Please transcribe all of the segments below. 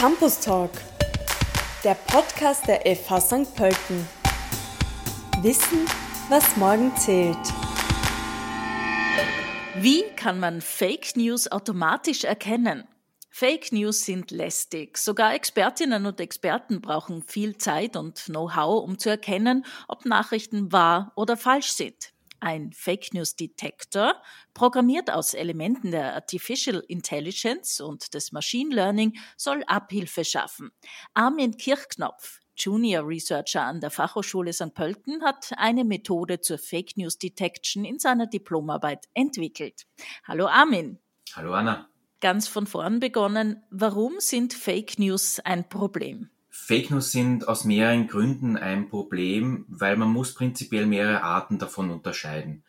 Campus Talk, der Podcast der FH St. Pölten. Wissen, was morgen zählt. Wie kann man Fake News automatisch erkennen? Fake News sind lästig. Sogar Expertinnen und Experten brauchen viel Zeit und Know-how, um zu erkennen, ob Nachrichten wahr oder falsch sind. Ein Fake News Detector, programmiert aus Elementen der Artificial Intelligence und des Machine Learning, soll Abhilfe schaffen. Armin Kirchknopf, Junior Researcher an der Fachhochschule St. Pölten, hat eine Methode zur Fake News Detection in seiner Diplomarbeit entwickelt. Hallo Armin. Hallo Anna. Ganz von vorn begonnen, warum sind Fake News ein Problem? Fake News sind aus mehreren Gründen ein Problem, weil man muss prinzipiell mehrere Arten davon unterscheiden.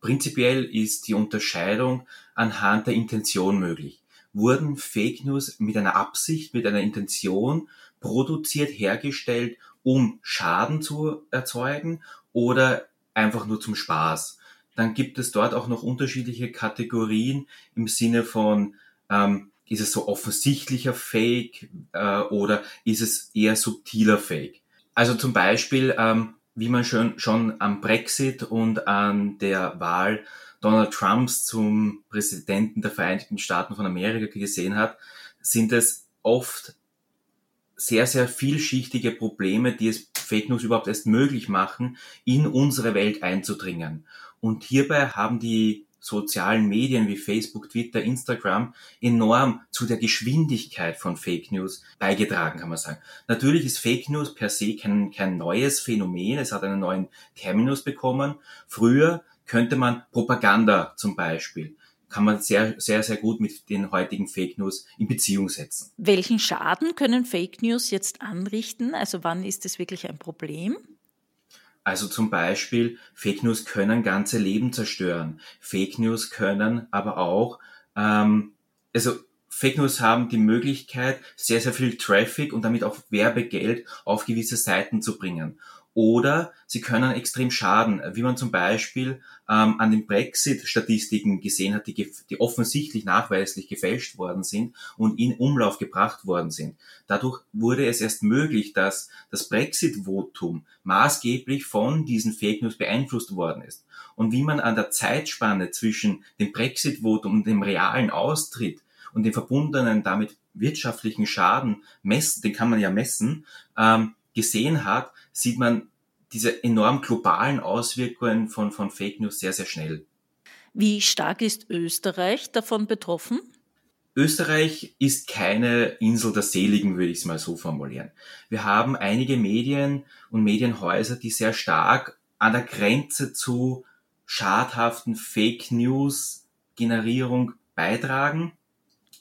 Prinzipiell ist die Unterscheidung anhand der Intention möglich. Wurden Fake News mit einer Absicht, mit einer Intention produziert, hergestellt, um Schaden zu erzeugen oder einfach nur zum Spaß? Dann gibt es dort auch noch unterschiedliche Kategorien im Sinne von ähm, ist es so offensichtlicher Fake äh, oder ist es eher subtiler Fake? Also zum Beispiel, ähm, wie man schon, schon am Brexit und an der Wahl Donald Trumps zum Präsidenten der Vereinigten Staaten von Amerika gesehen hat, sind es oft sehr, sehr vielschichtige Probleme, die es Fake News überhaupt erst möglich machen, in unsere Welt einzudringen. Und hierbei haben die sozialen Medien wie Facebook, Twitter, Instagram enorm zu der Geschwindigkeit von Fake News beigetragen, kann man sagen. Natürlich ist Fake News per se kein, kein neues Phänomen, es hat einen neuen Terminus bekommen. Früher könnte man Propaganda zum Beispiel kann man sehr, sehr, sehr gut mit den heutigen Fake News in Beziehung setzen. Welchen Schaden können Fake News jetzt anrichten? Also wann ist es wirklich ein Problem? Also zum Beispiel, Fake News können ganze Leben zerstören. Fake News können aber auch, ähm, also Fake News haben die Möglichkeit, sehr, sehr viel Traffic und damit auch Werbegeld auf gewisse Seiten zu bringen oder sie können extrem schaden, wie man zum Beispiel ähm, an den Brexit-Statistiken gesehen hat, die, die offensichtlich nachweislich gefälscht worden sind und in Umlauf gebracht worden sind. Dadurch wurde es erst möglich, dass das Brexit-Votum maßgeblich von diesen Fake News beeinflusst worden ist. Und wie man an der Zeitspanne zwischen dem Brexit-Votum und dem realen Austritt und dem verbundenen damit wirtschaftlichen Schaden messen, den kann man ja messen, ähm, gesehen hat, sieht man diese enorm globalen Auswirkungen von, von Fake News sehr, sehr schnell. Wie stark ist Österreich davon betroffen? Österreich ist keine Insel der Seligen, würde ich es mal so formulieren. Wir haben einige Medien und Medienhäuser, die sehr stark an der Grenze zu schadhaften Fake News Generierung beitragen.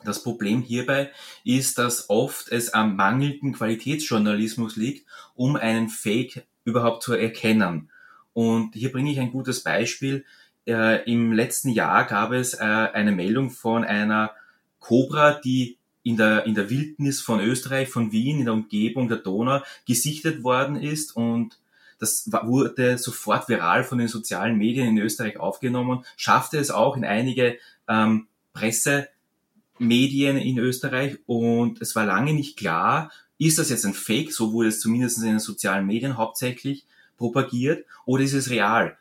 Das Problem hierbei ist, dass oft es am mangelnden Qualitätsjournalismus liegt, um einen Fake überhaupt zu erkennen. Und hier bringe ich ein gutes Beispiel. Äh, Im letzten Jahr gab es äh, eine Meldung von einer Cobra, die in der, in der Wildnis von Österreich, von Wien, in der Umgebung der Donau gesichtet worden ist und das wurde sofort viral von den sozialen Medien in Österreich aufgenommen, schaffte es auch in einige ähm, Presse, Medien in Österreich und es war lange nicht klar, ist das jetzt ein Fake, so wurde es zumindest in den sozialen Medien hauptsächlich propagiert, oder ist es real?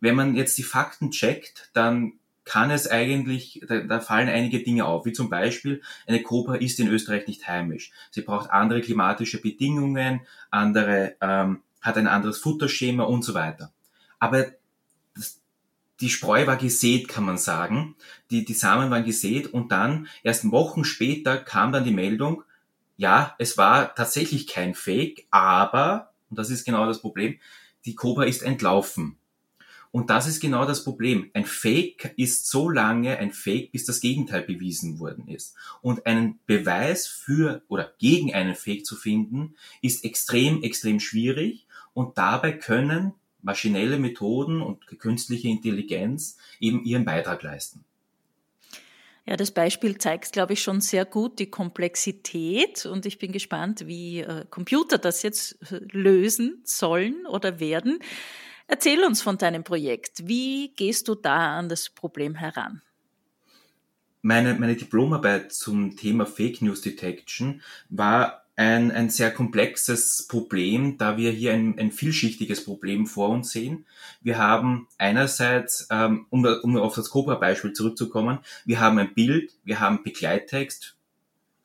Wenn man jetzt die Fakten checkt, dann kann es eigentlich, da, da fallen einige Dinge auf, wie zum Beispiel, eine Cobra ist in Österreich nicht heimisch. Sie braucht andere klimatische Bedingungen, andere, ähm, hat ein anderes Futterschema und so weiter. Aber die Spreu war gesät, kann man sagen. Die, die Samen waren gesät und dann, erst Wochen später, kam dann die Meldung, ja, es war tatsächlich kein Fake, aber, und das ist genau das Problem, die Cobra ist entlaufen. Und das ist genau das Problem. Ein Fake ist so lange ein Fake, bis das Gegenteil bewiesen worden ist. Und einen Beweis für oder gegen einen Fake zu finden, ist extrem, extrem schwierig. Und dabei können maschinelle Methoden und künstliche Intelligenz eben ihren Beitrag leisten. Ja, das Beispiel zeigt, glaube ich, schon sehr gut die Komplexität und ich bin gespannt, wie äh, Computer das jetzt äh, lösen sollen oder werden. Erzähl uns von deinem Projekt. Wie gehst du da an das Problem heran? meine, meine Diplomarbeit zum Thema Fake News Detection war ein, ein sehr komplexes Problem, da wir hier ein, ein vielschichtiges Problem vor uns sehen. Wir haben einerseits, ähm, um, um auf das Cobra-Beispiel zurückzukommen, wir haben ein Bild, wir haben Begleittext,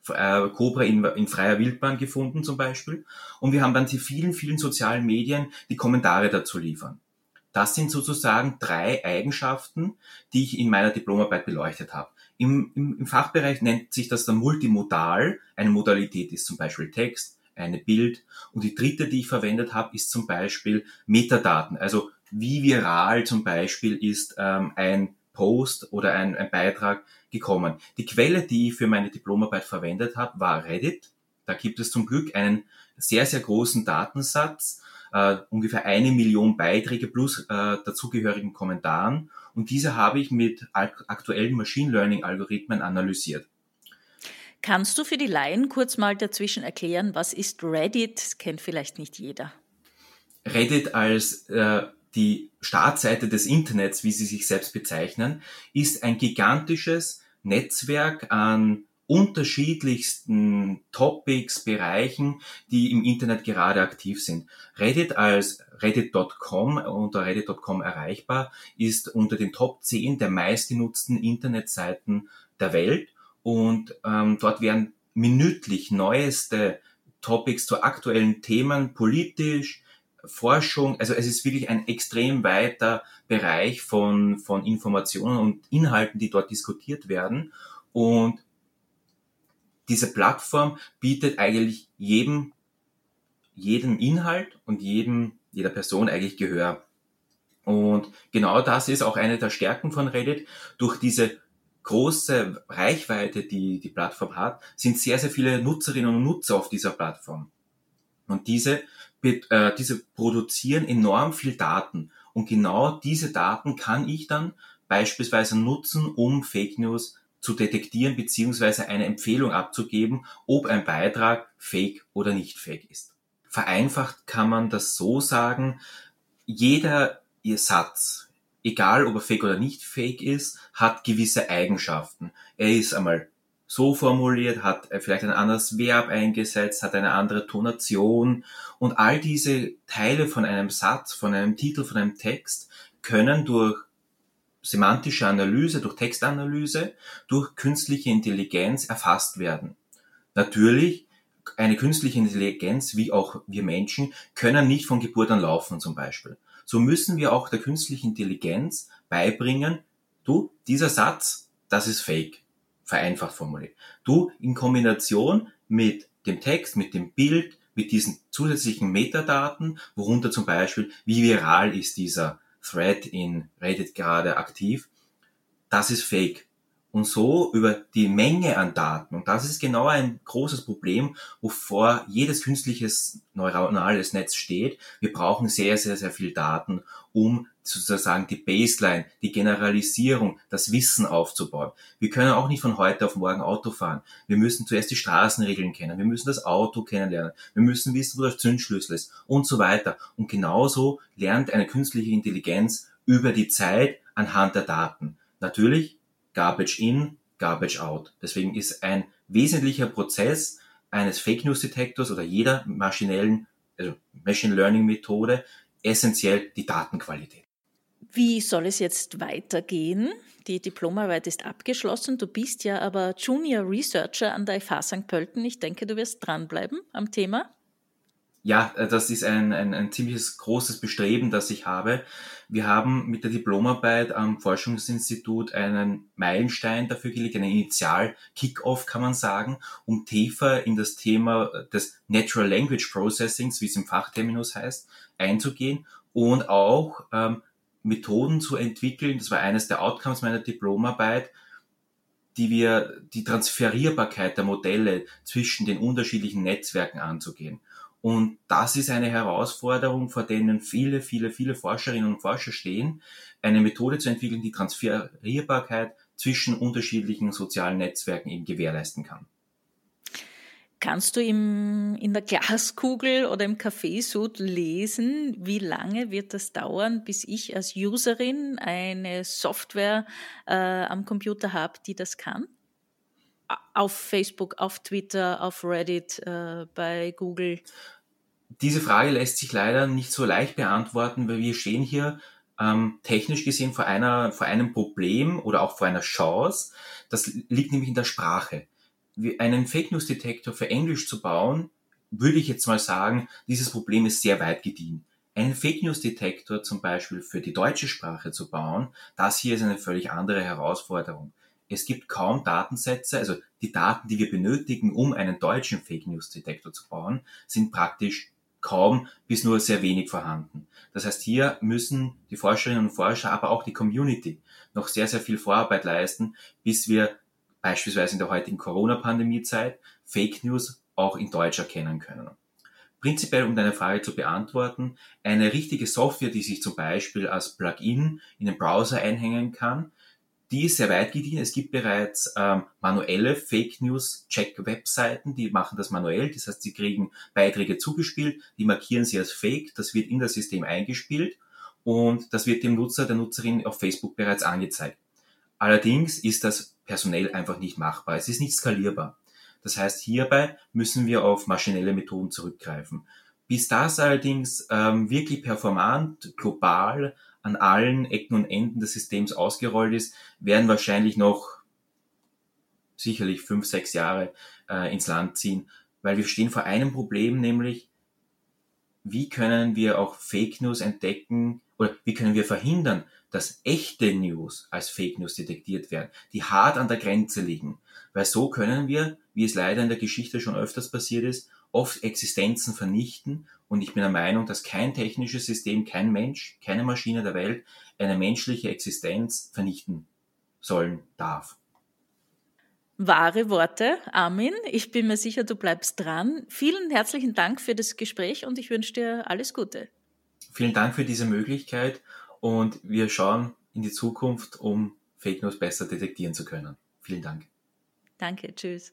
äh, Cobra in, in freier Wildbahn gefunden zum Beispiel, und wir haben dann die vielen, vielen sozialen Medien, die Kommentare dazu liefern. Das sind sozusagen drei Eigenschaften, die ich in meiner Diplomarbeit beleuchtet habe. Im, im, Im Fachbereich nennt sich das dann multimodal. Eine Modalität ist zum Beispiel Text, eine Bild. Und die dritte, die ich verwendet habe, ist zum Beispiel Metadaten. Also wie viral zum Beispiel ist ähm, ein Post oder ein, ein Beitrag gekommen. Die Quelle, die ich für meine Diplomarbeit verwendet habe, war Reddit. Da gibt es zum Glück einen sehr, sehr großen Datensatz, äh, ungefähr eine Million Beiträge plus äh, dazugehörigen Kommentaren und diese habe ich mit aktuellen Machine Learning Algorithmen analysiert. Kannst du für die Laien kurz mal dazwischen erklären, was ist Reddit? Das kennt vielleicht nicht jeder. Reddit als äh, die Startseite des Internets, wie sie sich selbst bezeichnen, ist ein gigantisches Netzwerk an unterschiedlichsten Topics, Bereichen, die im Internet gerade aktiv sind. Reddit als reddit.com unter reddit.com erreichbar ist unter den Top 10 der meistgenutzten Internetseiten der Welt und ähm, dort werden minütlich neueste Topics zu aktuellen Themen, politisch, Forschung, also es ist wirklich ein extrem weiter Bereich von, von Informationen und Inhalten, die dort diskutiert werden. Und diese Plattform bietet eigentlich jedem, jedem Inhalt und jedem, jeder Person eigentlich Gehör. Und genau das ist auch eine der Stärken von Reddit. Durch diese große Reichweite, die die Plattform hat, sind sehr, sehr viele Nutzerinnen und Nutzer auf dieser Plattform. Und diese, äh, diese produzieren enorm viel Daten. Und genau diese Daten kann ich dann beispielsweise nutzen, um Fake News zu detektieren beziehungsweise eine Empfehlung abzugeben, ob ein Beitrag fake oder nicht fake ist. Vereinfacht kann man das so sagen, jeder ihr Satz, egal ob er fake oder nicht fake ist, hat gewisse Eigenschaften. Er ist einmal so formuliert, hat vielleicht ein anderes Verb eingesetzt, hat eine andere Tonation und all diese Teile von einem Satz, von einem Titel, von einem Text können durch semantische Analyse, durch Textanalyse, durch künstliche Intelligenz erfasst werden. Natürlich, eine künstliche Intelligenz, wie auch wir Menschen, können nicht von Geburt an laufen zum Beispiel. So müssen wir auch der künstlichen Intelligenz beibringen, du, dieser Satz, das ist fake, vereinfacht formuliert. Du, in Kombination mit dem Text, mit dem Bild, mit diesen zusätzlichen Metadaten, worunter zum Beispiel, wie viral ist dieser Thread in Reddit gerade aktiv, das ist fake. Und so über die Menge an Daten, und das ist genau ein großes Problem, wovor jedes künstliches neuronales Netz steht. Wir brauchen sehr, sehr, sehr viel Daten, um sozusagen die Baseline, die Generalisierung, das Wissen aufzubauen. Wir können auch nicht von heute auf morgen Auto fahren. Wir müssen zuerst die Straßenregeln kennen. Wir müssen das Auto kennenlernen. Wir müssen wissen, wo der Zündschlüssel ist und so weiter. Und genauso lernt eine künstliche Intelligenz über die Zeit anhand der Daten. Natürlich Garbage in, Garbage out. Deswegen ist ein wesentlicher Prozess eines Fake News Detektors oder jeder maschinellen, also Machine Learning Methode essentiell die Datenqualität. Wie soll es jetzt weitergehen? Die Diplomarbeit ist abgeschlossen. Du bist ja aber Junior Researcher an der FH St. Pölten. Ich denke, du wirst dranbleiben am Thema. Ja, äh, das ist ein, ein, ein ziemliches großes Bestreben, das ich habe. Wir haben mit der Diplomarbeit am Forschungsinstitut einen Meilenstein dafür gelegt, einen Initial-Kick-Off kann man sagen, um tiefer in das Thema des Natural Language Processings, wie es im Fachterminus heißt, einzugehen und auch ähm, Methoden zu entwickeln. Das war eines der Outcomes meiner Diplomarbeit, die wir die Transferierbarkeit der Modelle zwischen den unterschiedlichen Netzwerken anzugehen. Und das ist eine Herausforderung, vor denen viele, viele, viele Forscherinnen und Forscher stehen, eine Methode zu entwickeln, die Transferierbarkeit zwischen unterschiedlichen sozialen Netzwerken eben gewährleisten kann. Kannst du im, in der Glaskugel oder im Kaffeesud lesen, wie lange wird das dauern, bis ich als Userin eine Software äh, am Computer habe, die das kann? Auf Facebook, auf Twitter, auf Reddit, äh, bei Google? Diese Frage lässt sich leider nicht so leicht beantworten, weil wir stehen hier ähm, technisch gesehen vor, einer, vor einem Problem oder auch vor einer Chance. Das liegt nämlich in der Sprache einen Fake News Detektor für Englisch zu bauen, würde ich jetzt mal sagen, dieses Problem ist sehr weit gediehen. Einen Fake News Detektor zum Beispiel für die deutsche Sprache zu bauen, das hier ist eine völlig andere Herausforderung. Es gibt kaum Datensätze, also die Daten, die wir benötigen, um einen deutschen Fake News Detektor zu bauen, sind praktisch kaum bis nur sehr wenig vorhanden. Das heißt, hier müssen die Forscherinnen und Forscher, aber auch die Community noch sehr, sehr viel Vorarbeit leisten, bis wir beispielsweise in der heutigen Corona-Pandemie-Zeit, Fake News auch in Deutsch erkennen können. Prinzipiell, um deine Frage zu beantworten, eine richtige Software, die sich zum Beispiel als Plugin in den Browser einhängen kann, die ist sehr weit gediehen. Es gibt bereits ähm, manuelle Fake News Check Webseiten, die machen das manuell. Das heißt, sie kriegen Beiträge zugespielt, die markieren sie als Fake, das wird in das System eingespielt und das wird dem Nutzer, der Nutzerin auf Facebook bereits angezeigt. Allerdings ist das personell einfach nicht machbar. Es ist nicht skalierbar. Das heißt, hierbei müssen wir auf maschinelle Methoden zurückgreifen. Bis das allerdings ähm, wirklich performant, global an allen Ecken und Enden des Systems ausgerollt ist, werden wahrscheinlich noch sicherlich fünf, sechs Jahre äh, ins Land ziehen, weil wir stehen vor einem Problem, nämlich wie können wir auch Fake News entdecken oder wie können wir verhindern, dass echte News als Fake News detektiert werden, die hart an der Grenze liegen. Weil so können wir, wie es leider in der Geschichte schon öfters passiert ist, oft Existenzen vernichten. Und ich bin der Meinung, dass kein technisches System, kein Mensch, keine Maschine der Welt eine menschliche Existenz vernichten sollen darf. Wahre Worte, Armin. Ich bin mir sicher, du bleibst dran. Vielen herzlichen Dank für das Gespräch und ich wünsche dir alles Gute. Vielen Dank für diese Möglichkeit und wir schauen in die Zukunft, um Fake News besser detektieren zu können. Vielen Dank. Danke, tschüss.